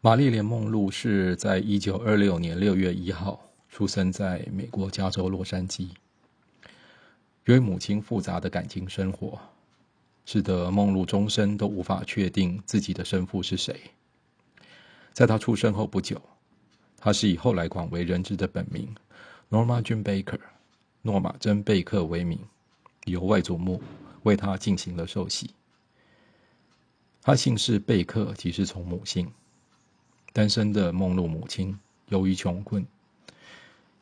玛丽莲·梦露是在一九二六年六月一号出生在美国加州洛杉矶。由于母亲复杂的感情生活，使得梦露终身都无法确定自己的生父是谁。在她出生后不久，她是以后来广为人知的本名 Norma Jean Baker（ 诺玛·珍·贝克）为名，由外祖母为她进行了受洗。她姓氏贝克，即是从母姓。单身的梦露母亲由于穷困，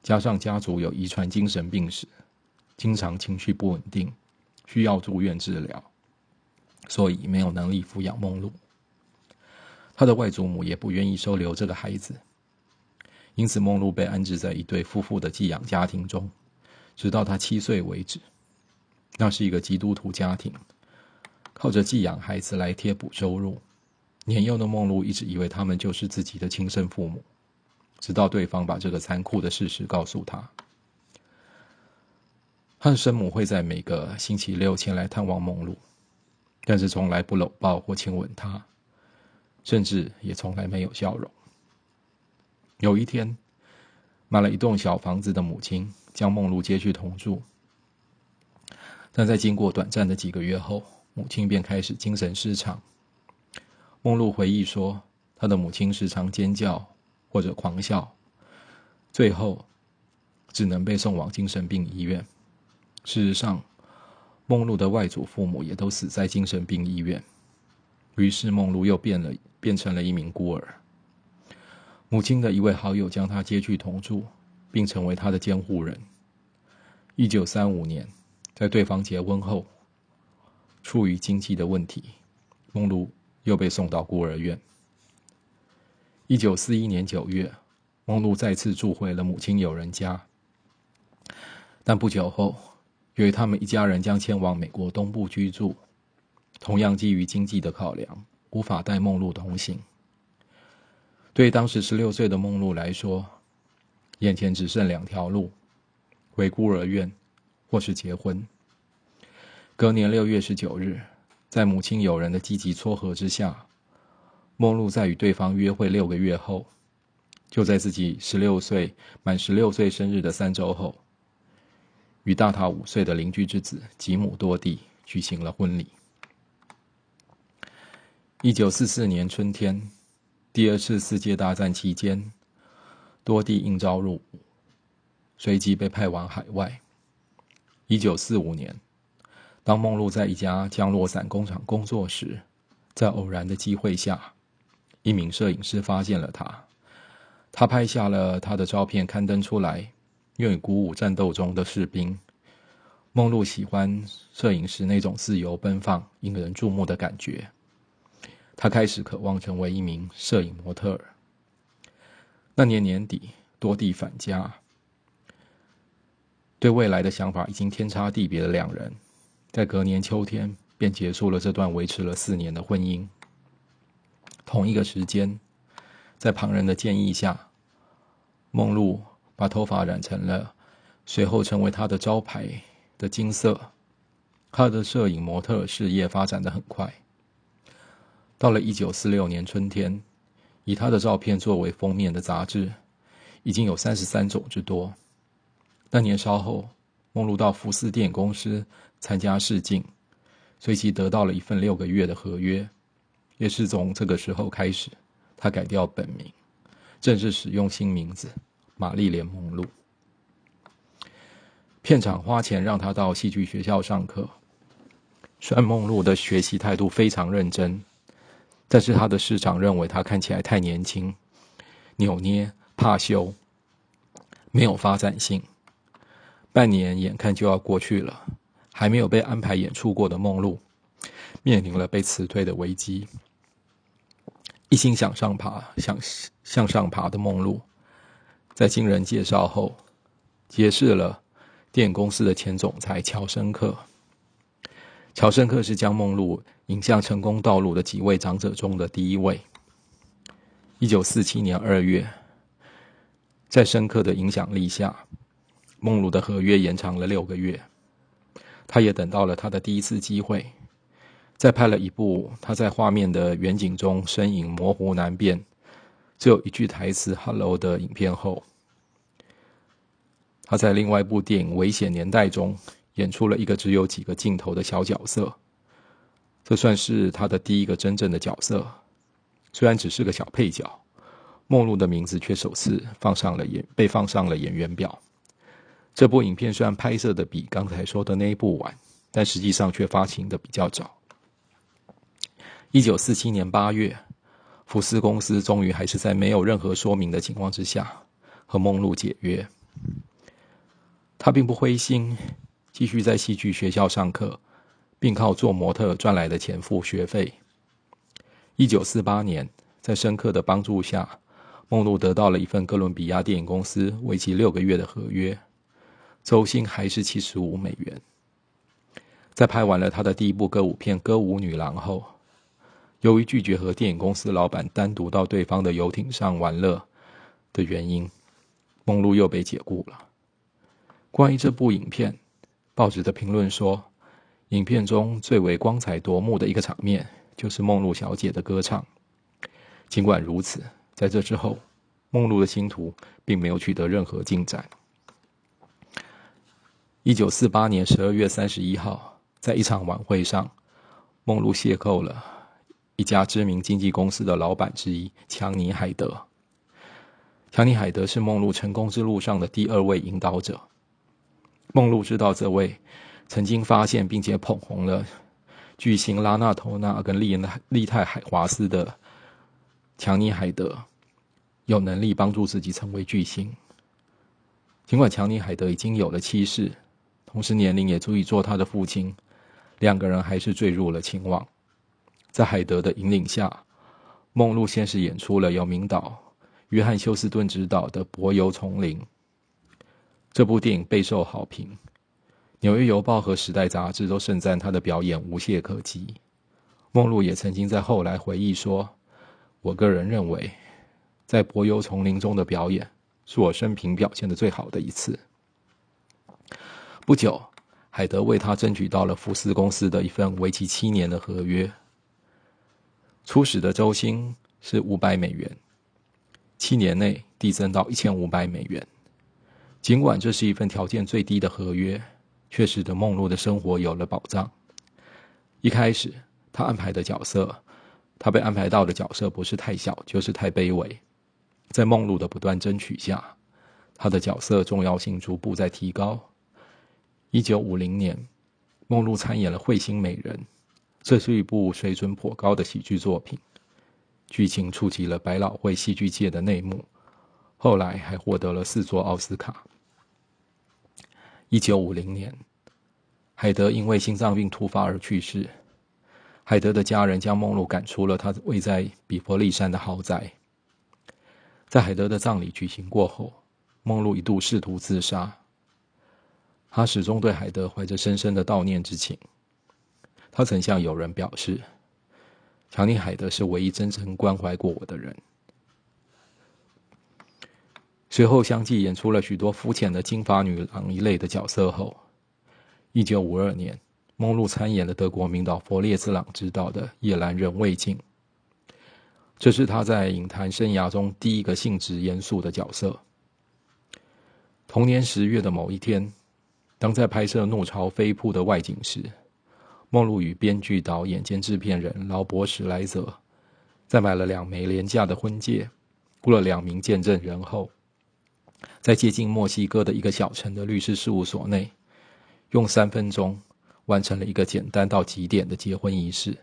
加上家族有遗传精神病史，经常情绪不稳定，需要住院治疗，所以没有能力抚养梦露。他的外祖母也不愿意收留这个孩子，因此梦露被安置在一对夫妇的寄养家庭中，直到他七岁为止。那是一个基督徒家庭，靠着寄养孩子来贴补收入。年幼的梦露一直以为他们就是自己的亲生父母，直到对方把这个残酷的事实告诉他。他的生母会在每个星期六前来探望梦露，但是从来不搂抱或亲吻她，甚至也从来没有笑容。有一天，买了一栋小房子的母亲将梦露接去同住，但在经过短暂的几个月后，母亲便开始精神失常。梦露回忆说，他的母亲时常尖叫或者狂笑，最后只能被送往精神病医院。事实上，梦露的外祖父母也都死在精神病医院。于是，梦露又变了，变成了一名孤儿。母亲的一位好友将她接去同住，并成为她的监护人。一九三五年，在对方结婚后，出于经济的问题，梦露。又被送到孤儿院。一九四一年九月，梦露再次住回了母亲友人家。但不久后，由于他们一家人将迁往美国东部居住，同样基于经济的考量，无法带梦露同行。对当时十六岁的梦露来说，眼前只剩两条路：回孤儿院，或是结婚。隔年六月十九日。在母亲友人的积极撮合之下，梦露在与对方约会六个月后，就在自己十六岁满十六岁生日的三周后，与大他五岁的邻居之子吉姆多蒂举行了婚礼。一九四四年春天，第二次世界大战期间，多蒂应召入伍，随即被派往海外。一九四五年。当梦露在一家降落伞工厂工作时，在偶然的机会下，一名摄影师发现了他。他拍下了他的照片，刊登出来，用于鼓舞战斗中的士兵。梦露喜欢摄影师那种自由奔放、引人注目的感觉。他开始渴望成为一名摄影模特儿。那年年底，多地返家，对未来的想法已经天差地别的两人。在隔年秋天，便结束了这段维持了四年的婚姻。同一个时间，在旁人的建议下，梦露把头发染成了随后成为她的招牌的金色。她的摄影模特事业发展的很快。到了一九四六年春天，以她的照片作为封面的杂志已经有三十三种之多。那年稍后，梦露到福斯电影公司。参加试镜，随即得到了一份六个月的合约。也是从这个时候开始，他改掉本名，正式使用新名字玛丽莲·梦露。片场花钱让他到戏剧学校上课。虽然梦露的学习态度非常认真，但是他的师长认为他看起来太年轻、扭捏、怕羞，没有发展性。半年眼看就要过去了。还没有被安排演出过的梦露，面临了被辞退的危机。一心想上爬、想向上爬的梦露，在经人介绍后，结识了电影公司的前总裁乔申克。乔申克是将梦露引向成功道路的几位长者中的第一位。一九四七年二月，在深刻的影响力下，梦露的合约延长了六个月。他也等到了他的第一次机会，在拍了一部他在画面的远景中身影模糊难辨、只有一句台词 “hello” 的影片后，他在另外一部电影《危险年代》中演出了一个只有几个镜头的小角色，这算是他的第一个真正的角色。虽然只是个小配角，梦露的名字却首次放上了演被放上了演员表。这部影片虽然拍摄的比刚才说的那一部晚，但实际上却发行的比较早。一九四七年八月，福斯公司终于还是在没有任何说明的情况之下和梦露解约。他并不灰心，继续在戏剧学校上课，并靠做模特赚来的钱付学费。一九四八年，在深刻的帮助下，梦露得到了一份哥伦比亚电影公司为期六个月的合约，周薪还是七十五美元。在拍完了他的第一部歌舞片《歌舞女郎》后，由于拒绝和电影公司老板单独到对方的游艇上玩乐的原因，梦露又被解雇了。关于这部影片，报纸的评论说，影片中最为光彩夺目的一个场面就是梦露小姐的歌唱。尽管如此，在这之后，梦露的星途并没有取得任何进展。一九四八年十二月三十一号，在一场晚会上，梦露邂逅了一家知名经纪公司的老板之一强尼海德。强尼海德是梦露成功之路上的第二位引导者。梦露知道这位曾经发现并且捧红了巨星拉纳托纳跟利利泰海华斯的强尼海德有能力帮助自己成为巨星。尽管强尼海德已经有了妻室，同时年龄也足以做他的父亲，两个人还是坠入了情网。在海德的引领下，梦露先是演出了由明导约翰休斯顿执导的《柏油丛林》。这部电影备受好评，《纽约邮报》和《时代》杂志都盛赞他的表演无懈可击。梦露也曾经在后来回忆说：“我个人认为，在柏油丛林中的表演是我生平表现的最好的一次。”不久，海德为他争取到了福斯公司的一份为期七年的合约，初始的周薪是五百美元，七年内递增到一千五百美元。尽管这是一份条件最低的合约，却使得梦露的生活有了保障。一开始，他安排的角色，他被安排到的角色不是太小，就是太卑微。在梦露的不断争取下，他的角色重要性逐步在提高。一九五零年，梦露参演了《彗星美人》，这是一部水准颇高的喜剧作品，剧情触及了百老汇戏剧界的内幕，后来还获得了四座奥斯卡。一九五零年，海德因为心脏病突发而去世。海德的家人将梦露赶出了他位在比佛利山的豪宅。在海德的葬礼举行过后，梦露一度试图自杀。他始终对海德怀着深深的悼念之情。他曾向友人表示：“强尼海德是唯一真正关怀过我的人。”随后相继演出了许多肤浅的金发女郎一类的角色后，一九五二年，梦露参演了德国名导弗列兹朗执导的《夜阑人未尽》，这是他在影坛生涯中第一个性质严肃的角色。同年十月的某一天，当在拍摄《怒潮飞瀑》的外景时，梦露与编剧、导演兼制片人劳勃·史莱泽在买了两枚廉价的婚戒，雇了两名见证人后。在接近墨西哥的一个小城的律师事务所内，用三分钟完成了一个简单到极点的结婚仪式。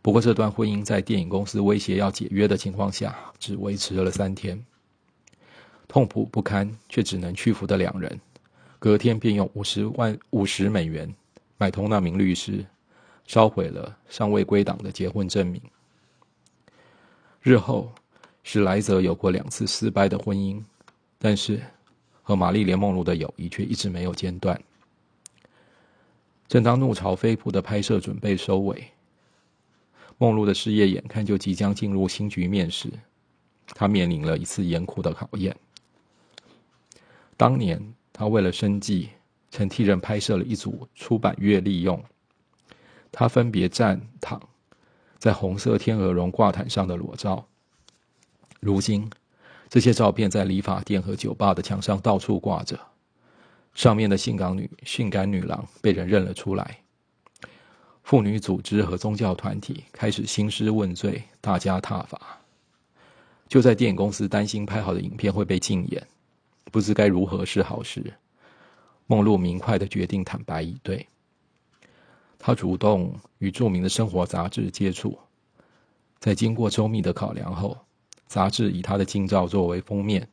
不过，这段婚姻在电影公司威胁要解约的情况下，只维持了三天。痛苦不堪却只能屈服的两人，隔天便用五十万五十美元买通那名律师，烧毁了尚未归档的结婚证明。日后。史莱泽有过两次失败的婚姻，但是和玛丽莲·梦露的友谊却一直没有间断。正当《怒潮飞瀑》的拍摄准备收尾，梦露的事业眼看就即将进入新局面时，她面临了一次严酷的考验。当年，他为了生计，曾替人拍摄了一组出版月利用。他分别站、躺在红色天鹅绒挂毯上的裸照。如今，这些照片在理发店和酒吧的墙上到处挂着，上面的性感女、性感女郎被人认了出来。妇女组织和宗教团体开始兴师问罪，大加挞伐。就在电影公司担心拍好的影片会被禁演，不知该如何是好时，梦露明快的决定坦白以对。他主动与著名的生活杂志接触，在经过周密的考量后，杂志以他的近照作为封面，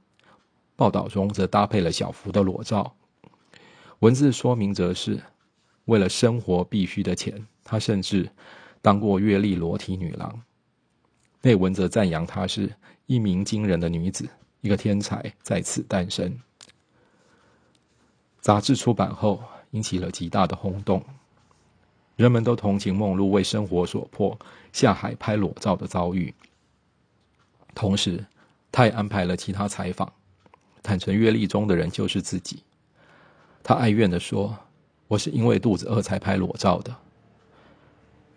报道中则搭配了小幅的裸照，文字说明则是为了生活必须的钱。他甚至当过阅历裸体女郎。内文则赞扬她是一鸣惊人的女子，一个天才在此诞生。杂志出版后引起了极大的轰动，人们都同情梦露为生活所迫下海拍裸照的遭遇。同时，他也安排了其他采访，坦诚阅历中的人就是自己。他哀怨的说：“我是因为肚子饿才拍裸照的。”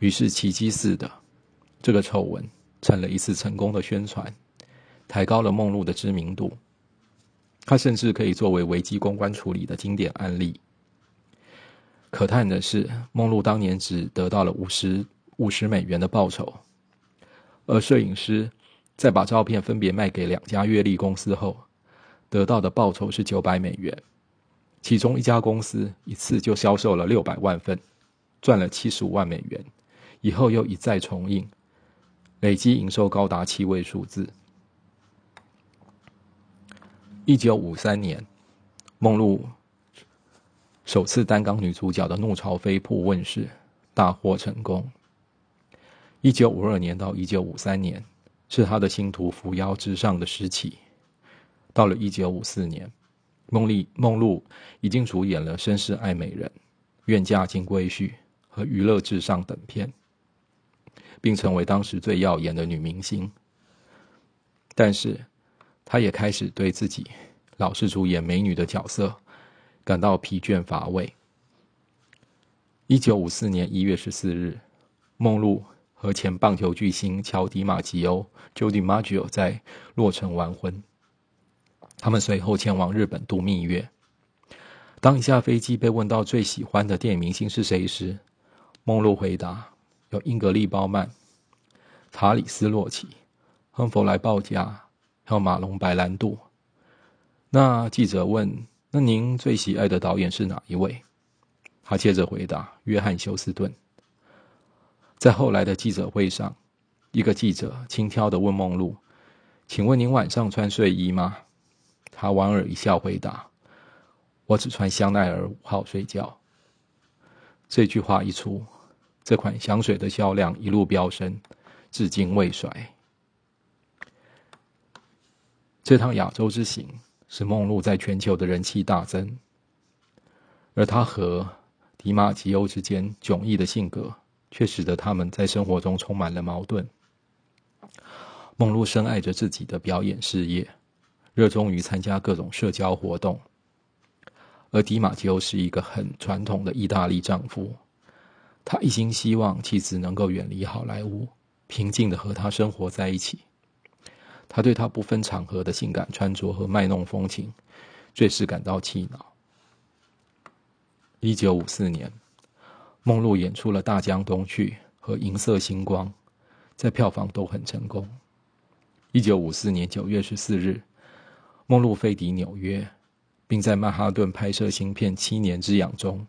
于是奇迹似的，这个丑闻。成了一次成功的宣传，抬高了梦露的知名度。它甚至可以作为危机公关处理的经典案例。可叹的是，梦露当年只得到了五十五十美元的报酬，而摄影师在把照片分别卖给两家阅历公司后，得到的报酬是九百美元。其中一家公司一次就销售了六百万份，赚了七十五万美元，以后又一再重印。累计营收高达七位数字。一九五三年，梦露首次担纲女主角的《怒潮飞瀑》问世，大获成功。一九五二年到一九五三年，是她的星途扶摇直上的时期。到了一九五四年，梦丽梦露已经主演了《绅士爱美人》《愿嫁金龟婿》和《娱乐至上》等片。并成为当时最耀眼的女明星，但是，他也开始对自己老是出演美女的角色感到疲倦乏味。一九五四年一月十四日，梦露和前棒球巨星乔迪马吉欧 （Jody Maggio） 在洛城完婚。他们随后前往日本度蜜月。当一下飞机被问到最喜欢的电影明星是谁时，梦露回答。有英格丽·褒曼、查理斯·洛奇、亨弗莱·鲍嘉，还有马龙·白兰度。那记者问：“那您最喜爱的导演是哪一位？”他接着回答：“约翰·休斯顿。”在后来的记者会上，一个记者轻佻的问梦露：“请问您晚上穿睡衣吗？”他莞尔一笑回答：“我只穿香奈儿五号睡觉。”这句话一出。这款香水的销量一路飙升，至今未衰。这趟亚洲之行使梦露在全球的人气大增，而她和迪马吉欧之间迥异的性格，却使得他们在生活中充满了矛盾。梦露深爱着自己的表演事业，热衷于参加各种社交活动，而迪马吉欧是一个很传统的意大利丈夫。他一心希望妻子能够远离好莱坞，平静的和他生活在一起。他对他不分场合的性感穿着和卖弄风情，最是感到气恼。一九五四年，梦露演出了《大江东去》和《银色星光》，在票房都很成功。一九五四年九月十四日，梦露飞抵纽约，并在曼哈顿拍摄新片《七年之痒》中。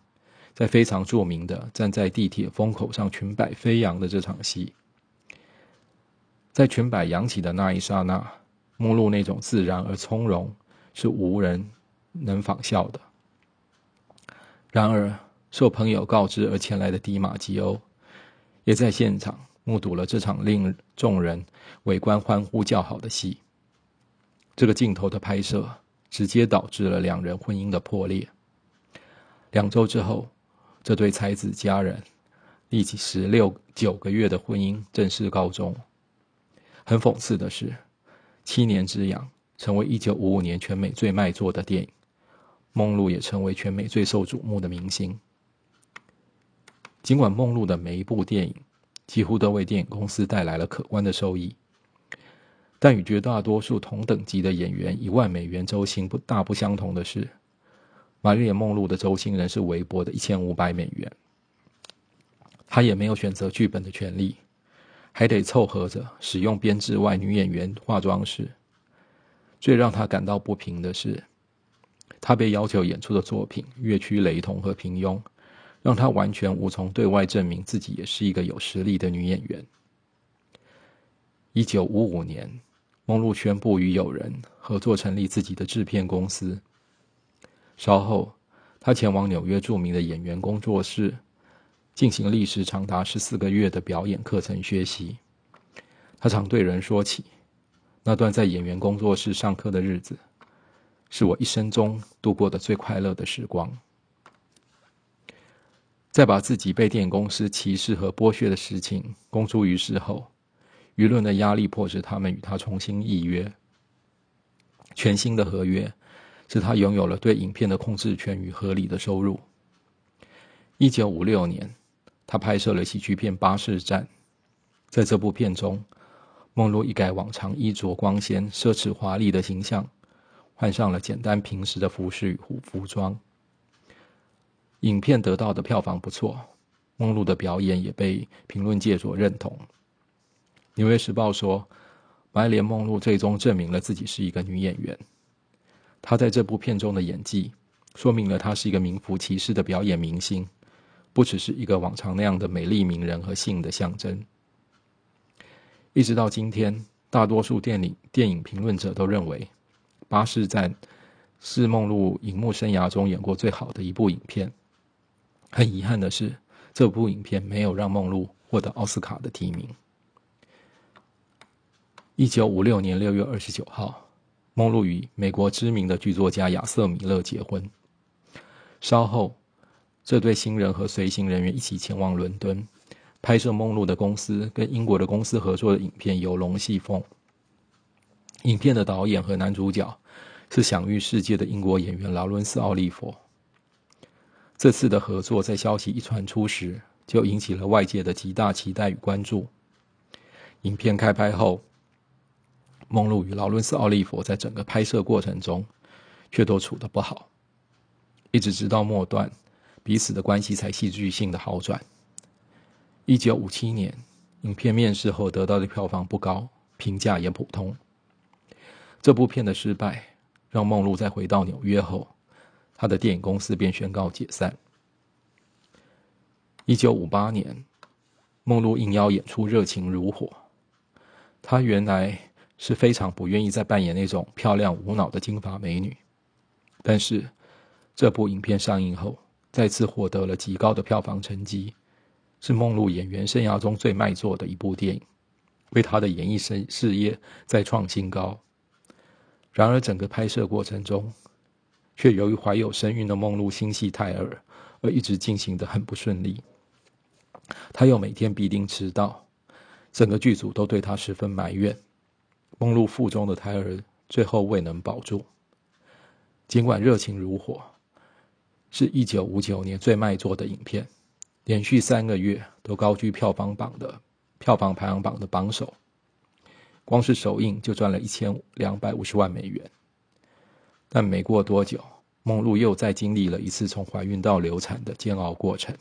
在非常著名的站在地铁风口上裙摆飞扬的这场戏，在裙摆扬起的那一刹那，目露那种自然而从容是无人能仿效的。然而，受朋友告知而前来的迪马吉欧，也在现场目睹了这场令众人围观欢呼叫好的戏。这个镜头的拍摄，直接导致了两人婚姻的破裂。两周之后。这对才子佳人，历经十六九个月的婚姻正式告终。很讽刺的是，《七年之痒》成为一九五五年全美最卖座的电影，梦露也成为全美最受瞩目的明星。尽管梦露的每一部电影几乎都为电影公司带来了可观的收益，但与绝大多数同等级的演员一万美元周薪不大不相同的是，玛丽莲·梦露的周薪仍是微薄的一千五百美元。她也没有选择剧本的权利，还得凑合着使用编制外女演员化妆师。最让她感到不平的是，她被要求演出的作品越趋雷同和平庸，让她完全无从对外证明自己也是一个有实力的女演员。一九五五年。梦露宣布与友人合作成立自己的制片公司。稍后，他前往纽约著名的演员工作室，进行历时长达十四个月的表演课程学习。他常对人说起，那段在演员工作室上课的日子，是我一生中度过的最快乐的时光。在把自己被电影公司歧视和剥削的事情公诸于世后。舆论的压力迫使他们与他重新议约。全新的合约使他拥有了对影片的控制权与合理的收入。一九五六年，他拍摄了喜剧片《巴士站》。在这部片中，梦露一改往常衣着光鲜、奢侈华丽的形象，换上了简单平时的服饰与服装。影片得到的票房不错，梦露的表演也被评论界所认同。《纽约时报》说，白莲梦露最终证明了自己是一个女演员。她在这部片中的演技，说明了她是一个名副其实的表演明星，不只是一个往常那样的美丽名人和性的象征。一直到今天，大多数电影电影评论者都认为，《巴士站》是梦露荧幕生涯中演过最好的一部影片。很遗憾的是，这部影片没有让梦露获得奥斯卡的提名。一九五六年六月二十九号，梦露与美国知名的剧作家亚瑟·米勒结婚。稍后，这对新人和随行人员一起前往伦敦，拍摄梦露的公司跟英国的公司合作的影片《游龙戏凤》。影片的导演和男主角是享誉世界的英国演员劳伦斯·奥利弗。这次的合作在消息一传出时，就引起了外界的极大期待与关注。影片开拍后。梦露与劳伦斯·奥利弗在整个拍摄过程中，却都处得不好，一直直到末段，彼此的关系才戏剧性的好转。一九五七年，影片面世后得到的票房不高，评价也普通。这部片的失败，让梦露在回到纽约后，他的电影公司便宣告解散。一九五八年，梦露应邀演出《热情如火》，她原来。是非常不愿意再扮演那种漂亮无脑的金发美女，但是这部影片上映后，再次获得了极高的票房成绩，是梦露演员生涯中最卖座的一部电影，为她的演艺生事业再创新高。然而，整个拍摄过程中，却由于怀有身孕的梦露心系胎儿，而一直进行的很不顺利。她又每天必定迟到，整个剧组都对她十分埋怨。梦露腹中的胎儿最后未能保住。尽管热情如火，是一九五九年最卖座的影片，连续三个月都高居票房榜的票房排行榜的榜首，光是首映就赚了一千两百五十万美元。但没过多久，梦露又再经历了一次从怀孕到流产的煎熬过程。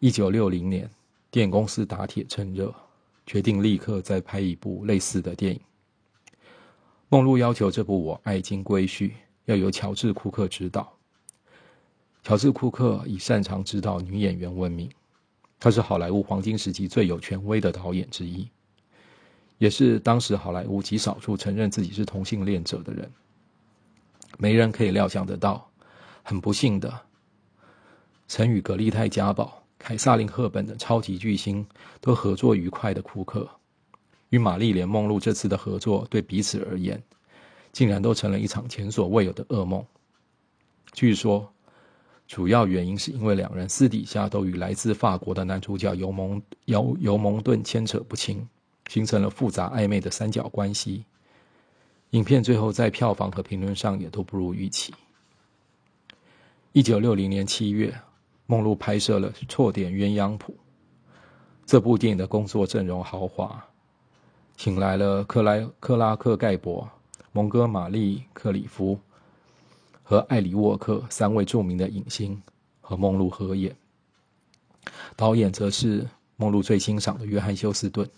一九六零年，电影公司打铁趁热。决定立刻再拍一部类似的电影。梦露要求这部《我爱金龟婿》要由乔治·库克执导。乔治·库克以擅长指导女演员闻名，他是好莱坞黄金时期最有权威的导演之一，也是当时好莱坞极少数承认自己是同性恋者的人。没人可以料想得到，很不幸的，曾与格丽泰家暴。凯撒琳·赫本的超级巨星都合作愉快的库克，与玛丽莲·梦露这次的合作对彼此而言，竟然都成了一场前所未有的噩梦。据说，主要原因是因为两人私底下都与来自法国的男主角尤蒙尤尤蒙顿牵扯不清，形成了复杂暧昧的三角关系。影片最后在票房和评论上也都不如预期。一九六零年七月。梦露拍摄了《错点鸳鸯谱》这部电影的工作阵容豪华，请来了克莱克拉克盖博、蒙哥马利克里夫和艾里沃克三位著名的影星和梦露合演，导演则是梦露最欣赏的约翰休斯顿。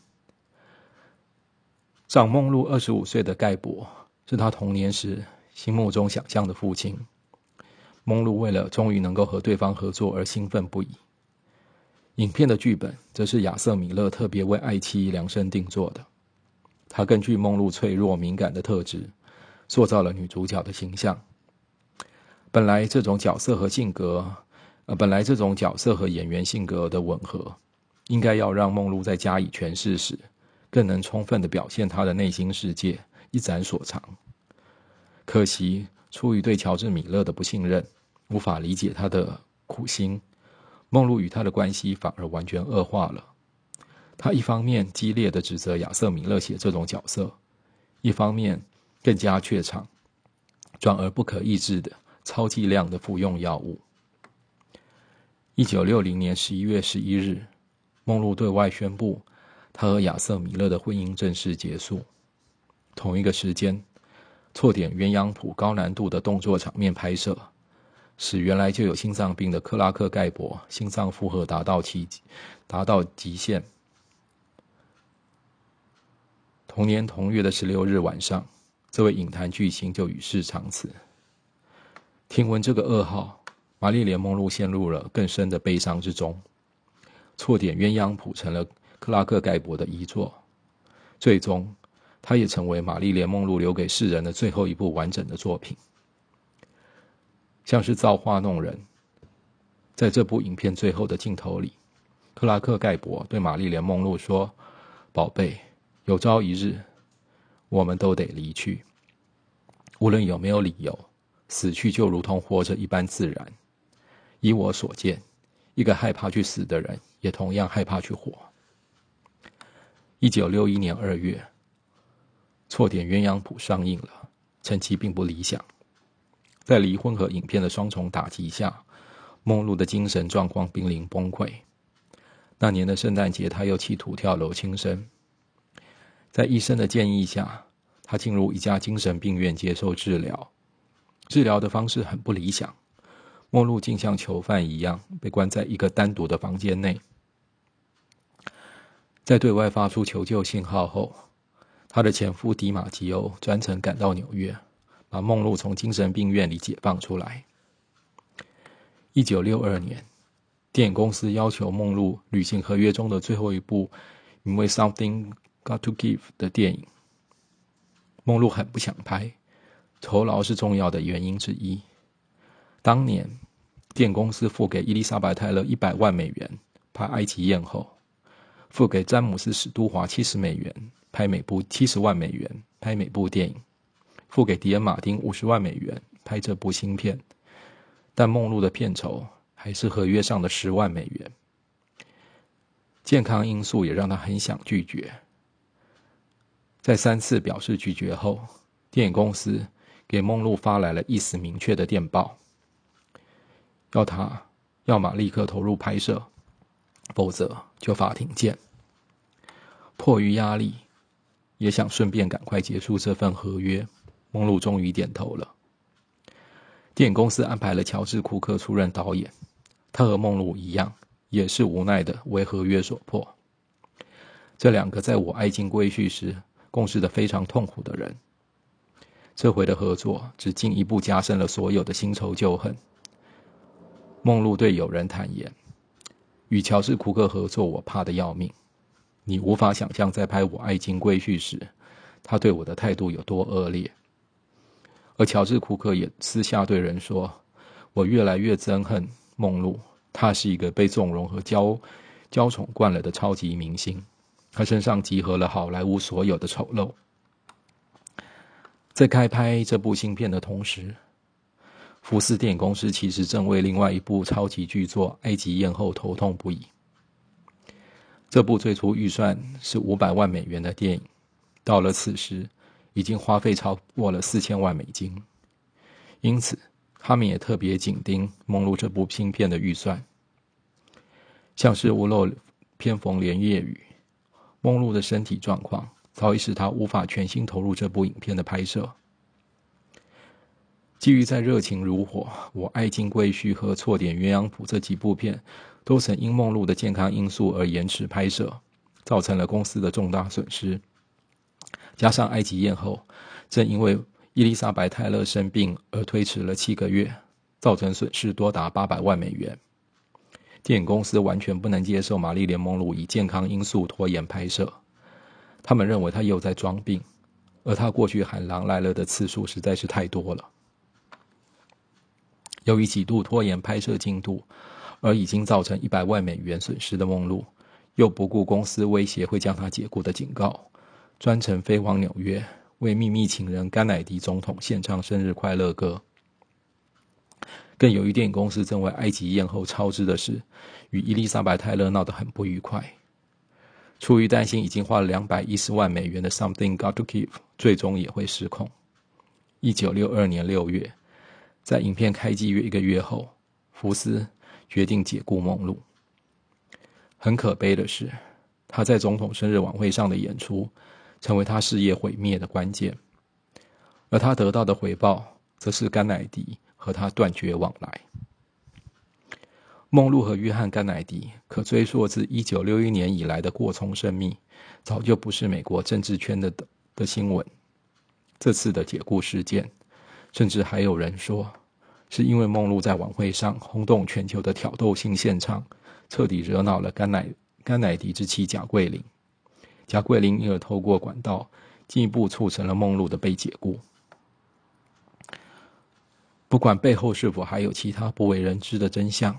长梦露二十五岁的盖博是他童年时心目中想象的父亲。梦露为了终于能够和对方合作而兴奋不已。影片的剧本则是亚瑟米勒特别为爱妻量身定做的。他根据梦露脆弱敏感的特质，塑造了女主角的形象。本来这种角色和性格，呃，本来这种角色和演员性格的吻合，应该要让梦露在加以诠释时，更能充分的表现她的内心世界，一展所长。可惜，出于对乔治米勒的不信任，无法理解他的苦心，梦露与他的关系反而完全恶化了。他一方面激烈的指责亚瑟·米勒写这种角色，一方面更加怯场，转而不可抑制的超剂量的服用药物。一九六零年十一月十一日，梦露对外宣布，他和亚瑟·米勒的婚姻正式结束。同一个时间，错点鸳鸯谱高难度的动作场面拍摄，使原来就有心脏病的克拉克·盖博心脏负荷达到极达到极限。同年同月的十六日晚上，这位影坛巨星就与世长辞。听闻这个噩耗，玛丽莲·梦露陷入了更深的悲伤之中。错点鸳鸯谱成了克拉克·盖博的遗作，最终，它也成为玛丽莲·梦露留给世人的最后一部完整的作品。像是造化弄人，在这部影片最后的镜头里，克拉克·盖博对玛丽莲·梦露说：“宝贝。”有朝一日，我们都得离去。无论有没有理由，死去就如同活着一般自然。以我所见，一个害怕去死的人，也同样害怕去活。一九六一年二月，《错点鸳鸯谱》上映了，成绩并不理想。在离婚和影片的双重打击下，梦露的精神状况濒临崩溃。那年的圣诞节，他又企图跳楼轻生。在医生的建议下，他进入一家精神病院接受治疗。治疗的方式很不理想，梦露竟像囚犯一样被关在一个单独的房间内。在对外发出求救信号后，他的前夫迪马吉欧专程赶到纽约，把梦露从精神病院里解放出来。一九六二年，电影公司要求梦露履行合约中的最后一部，名为《Something》。Got to give 的电影，梦露很不想拍，酬劳是重要的原因之一。当年，电公司付给伊丽莎白·泰勒一百万美元拍《埃及艳后》，付给詹姆斯·史都华七十美元拍每部七十万美元拍每部电影，付给迪恩·马丁五十万美元拍这部新片，但梦露的片酬还是合约上的十万美元。健康因素也让他很想拒绝。在三次表示拒绝后，电影公司给梦露发来了意思明确的电报，要他要么立刻投入拍摄，否则就法庭见。迫于压力，也想顺便赶快结束这份合约，梦露终于点头了。电影公司安排了乔治·库克出任导演，他和梦露一样，也是无奈的为合约所迫。这两个在我爱情归去时。共事的非常痛苦的人，这回的合作只进一步加深了所有的新仇旧恨。梦露对友人坦言：“与乔治·库克合作，我怕的要命。你无法想象，在拍《我爱金龟婿》时，他对我的态度有多恶劣。”而乔治·库克也私下对人说：“我越来越憎恨梦露，她是一个被纵容和娇娇宠惯了的超级明星。”他身上集合了好莱坞所有的丑陋。在开拍这部新片的同时，福斯电影公司其实正为另外一部超级巨作《埃及艳后》头痛不已。这部最初预算是五百万美元的电影，到了此时已经花费超过了四千万美金，因此他们也特别紧盯梦露这部新片的预算，像是屋漏偏逢连夜雨。梦露的身体状况早已使他无法全心投入这部影片的拍摄。基于在热情如火、我爱金龟婿和错点鸳鸯谱这几部片都曾因梦露的健康因素而延迟拍摄，造成了公司的重大损失。加上埃及艳后正因为伊丽莎白泰勒生病而推迟了七个月，造成损失多达八百万美元。电影公司完全不能接受玛丽莲梦露以健康因素拖延拍摄，他们认为他又在装病，而他过去喊狼来了的次数实在是太多了。由于几度拖延拍摄进度，而已经造成一百万美元损失的梦露，又不顾公司威胁会将他解雇的警告，专程飞往纽约，为秘密情人甘乃迪总统献唱生日快乐歌。更由于电影公司正为埃及艳后超支的事，与伊丽莎白泰勒闹得很不愉快。出于担心已经花了两百一十万美元的《Something Got to Give》最终也会失控。一九六二年六月。在影片开机约一个月后，福斯决定解雇梦露。很可悲的是，他在总统生日晚会上的演出，成为他事业毁灭的关键。而他得到的回报，则是甘乃迪和他断绝往来。梦露和约翰·甘乃迪可追溯自一九六一年以来的过从甚密，早就不是美国政治圈的的新闻。这次的解雇事件。甚至还有人说，是因为梦露在晚会上轰动全球的挑逗性献唱，彻底惹恼了甘乃甘乃迪之妻贾桂林，贾桂林因而透过管道进一步促成了梦露的被解雇。不管背后是否还有其他不为人知的真相，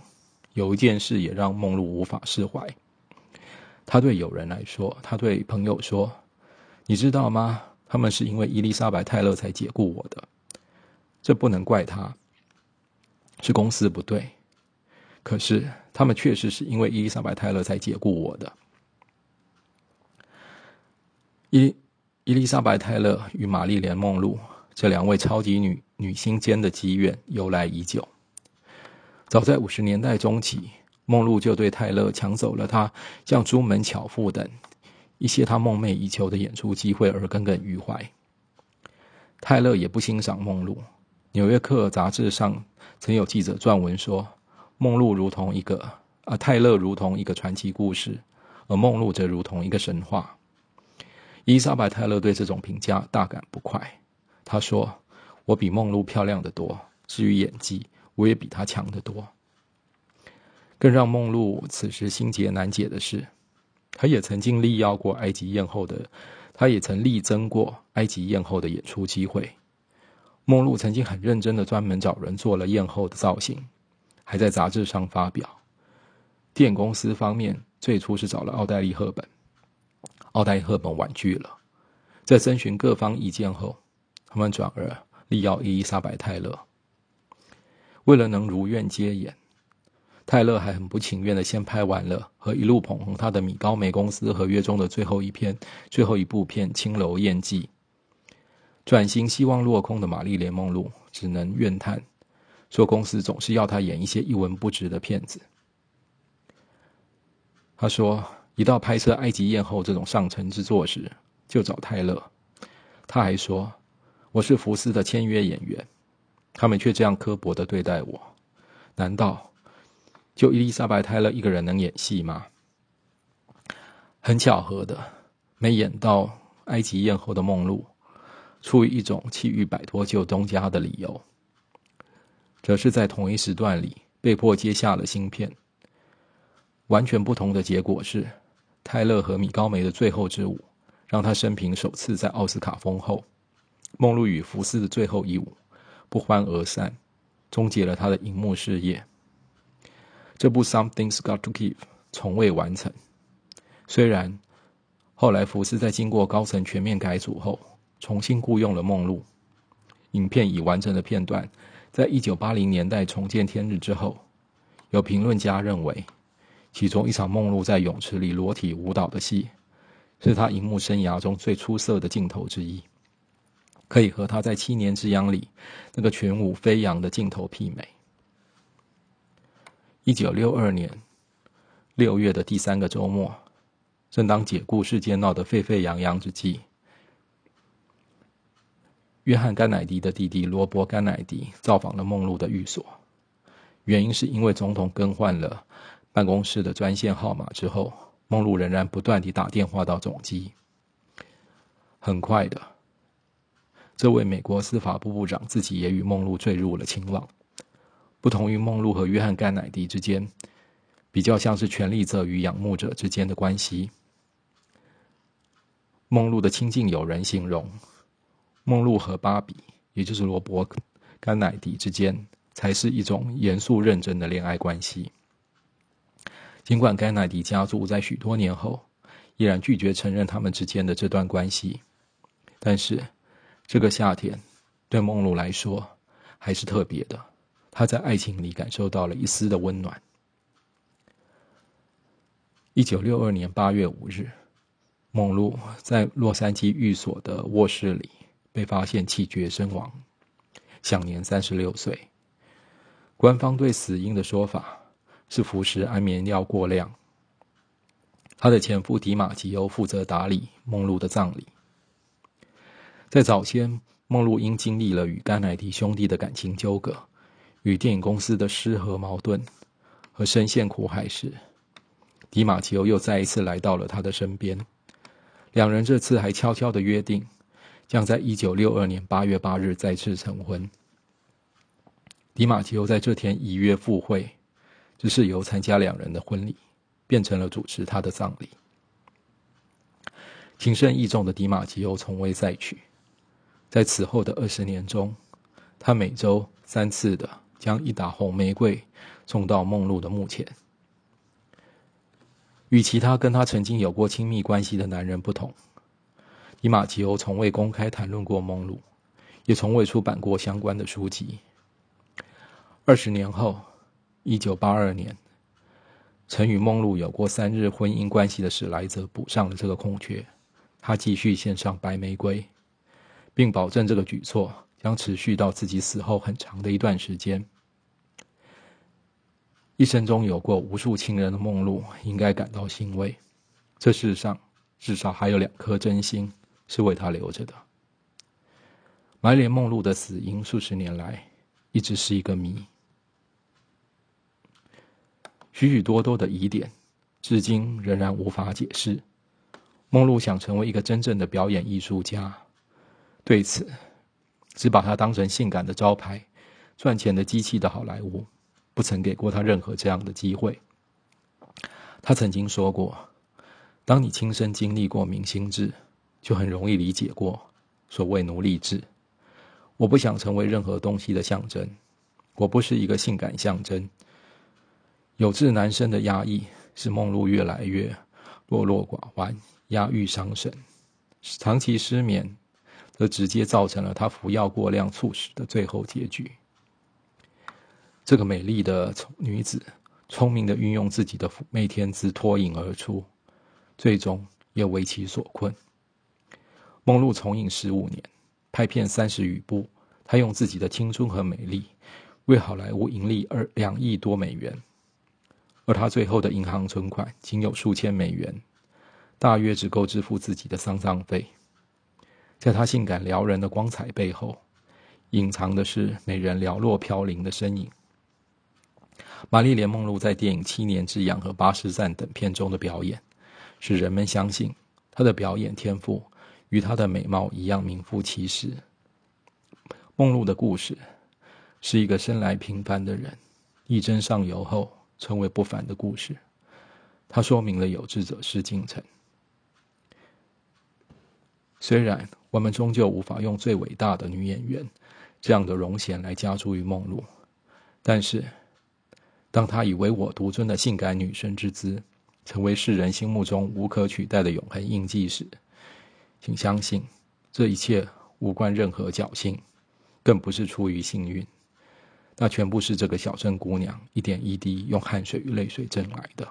有一件事也让梦露无法释怀。他对友人来说，他对朋友说：“你知道吗？他们是因为伊丽莎白泰勒才解雇我的。”这不能怪他，是公司不对。可是他们确实是因为伊丽莎白泰勒才解雇我的。伊伊丽莎白泰勒与玛丽莲梦露这两位超级女女星间的积怨由来已久。早在五十年代中期，梦露就对泰勒抢走了他像朱门巧妇等一些他梦寐以求的演出机会而耿耿于怀。泰勒也不欣赏梦露。《纽约客》杂志上曾有记者撰文说，梦露如同一个啊，泰勒如同一个传奇故事，而梦露则如同一个神话。伊莎白·泰勒对这种评价大感不快。他说：“我比梦露漂亮的多，至于演技，我也比他强得多。”更让梦露此时心结难解的是，他也曾经力邀过埃及艳后的，他也曾力争过埃及艳后的演出机会。梦露曾经很认真的专门找人做了艳后的造型，还在杂志上发表。电影公司方面最初是找了奥黛丽·赫本，奥黛丽·赫本婉拒了。在征询各方意见后，他们转而力邀伊丽莎白·泰勒。为了能如愿接演，泰勒还很不情愿的先拍完了和一路捧红他的米高梅公司合约中的最后一篇、最后一部片《青楼艳妓》。转型希望落空的玛丽莲梦露只能怨叹，说公司总是要她演一些一文不值的片子。他说，一到拍摄《埃及艳后》这种上乘之作时，就找泰勒。他还说，我是福斯的签约演员，他们却这样刻薄的对待我，难道就伊丽莎白泰勒一个人能演戏吗？很巧合的，没演到《埃及艳后》的梦露。出于一种气欲摆脱旧东家的理由，则是在同一时段里被迫接下了新片。完全不同的结果是，泰勒和米高梅的最后之舞，让他生平首次在奥斯卡封后。梦露与福斯的最后一舞不欢而散，终结了他的荧幕事业。这部《Something's Got to Give》从未完成，虽然后来福斯在经过高层全面改组后。重新雇佣了梦露。影片已完成的片段，在一九八零年代重见天日之后，有评论家认为，其中一场梦露在泳池里裸体舞蹈的戏，是他荧幕生涯中最出色的镜头之一，可以和他在《七年之痒》里那个全舞飞扬的镜头媲美。一九六二年六月的第三个周末，正当解雇事件闹得沸沸扬扬之际，约翰·甘乃迪的弟弟罗伯·甘乃迪造访了梦露的寓所。原因是因为总统更换了办公室的专线号码之后，梦露仍然不断地打电话到总机。很快的，这位美国司法部部长自己也与梦露坠入了情网。不同于梦露和约翰·甘乃迪之间，比较像是权力者与仰慕者之间的关系。梦露的亲近友人形容，梦露和芭比，也就是罗伯·甘乃迪之间，才是一种严肃认真的恋爱关系。尽管甘乃迪家族在许多年后依然拒绝承认他们之间的这段关系，但是这个夏天对梦露来说还是特别的。她在爱情里感受到了一丝的温暖。一九六二年八月五日。梦露在洛杉矶寓所的卧室里被发现气绝身亡，享年三十六岁。官方对死因的说法是服食安眠药过量。她的前夫迪马吉欧负责打理梦露的葬礼。在早先，梦露因经历了与甘乃迪兄弟的感情纠葛、与电影公司的失和矛盾和深陷苦海时，迪马吉欧又再一次来到了他的身边。两人这次还悄悄的约定，将在一九六二年八月八日再次成婚。迪马吉欧在这天依约赴会，只是由参加两人的婚礼，变成了主持他的葬礼。情深意重的迪马吉欧从未再娶，在此后的二十年中，他每周三次的将一打红玫瑰送到梦露的墓前。与其他跟他曾经有过亲密关系的男人不同，伊马吉欧从未公开谈论过梦露，也从未出版过相关的书籍。二十年后，一九八二年，曾与梦露有过三日婚姻关系的史莱泽补上了这个空缺。他继续献上白玫瑰，并保证这个举措将持续到自己死后很长的一段时间。一生中有过无数情人的梦露，应该感到欣慰。这世上至少还有两颗真心是为他留着的。埋连梦露的死因，数十年来一直是一个谜。许许多多的疑点，至今仍然无法解释。梦露想成为一个真正的表演艺术家，对此，只把他当成性感的招牌、赚钱的机器的好莱坞。不曾给过他任何这样的机会。他曾经说过：“当你亲身经历过明星制，就很容易理解过所谓奴隶制。”我不想成为任何东西的象征，我不是一个性感象征。有志男生的压抑使梦露越来越落落寡欢、压抑伤神，长期失眠则直接造成了他服药过量猝死的最后结局。这个美丽的女子，聪明的运用自己的妩媚天资脱颖而出，最终也为其所困。梦露从影十五年，拍片三十余部，她用自己的青春和美丽，为好莱坞盈利二两亿多美元，而她最后的银行存款仅有数千美元，大约只够支付自己的丧葬费。在她性感撩人的光彩背后，隐藏的是美人寥落飘零的身影。玛丽莲·梦露在电影《七年之痒》和《巴士站》等片中的表演，使人们相信她的表演天赋与她的美貌一样名副其实。梦露的故事是一个生来平凡的人，一争上游后成为不凡的故事。它说明了有志者事竟成。虽然我们终究无法用最伟大的女演员这样的荣衔来加诸于梦露，但是。当她以唯我独尊的性感女神之姿，成为世人心目中无可取代的永恒印记时，请相信，这一切无关任何侥幸，更不是出于幸运，那全部是这个小镇姑娘一点一滴用汗水与泪水挣来的。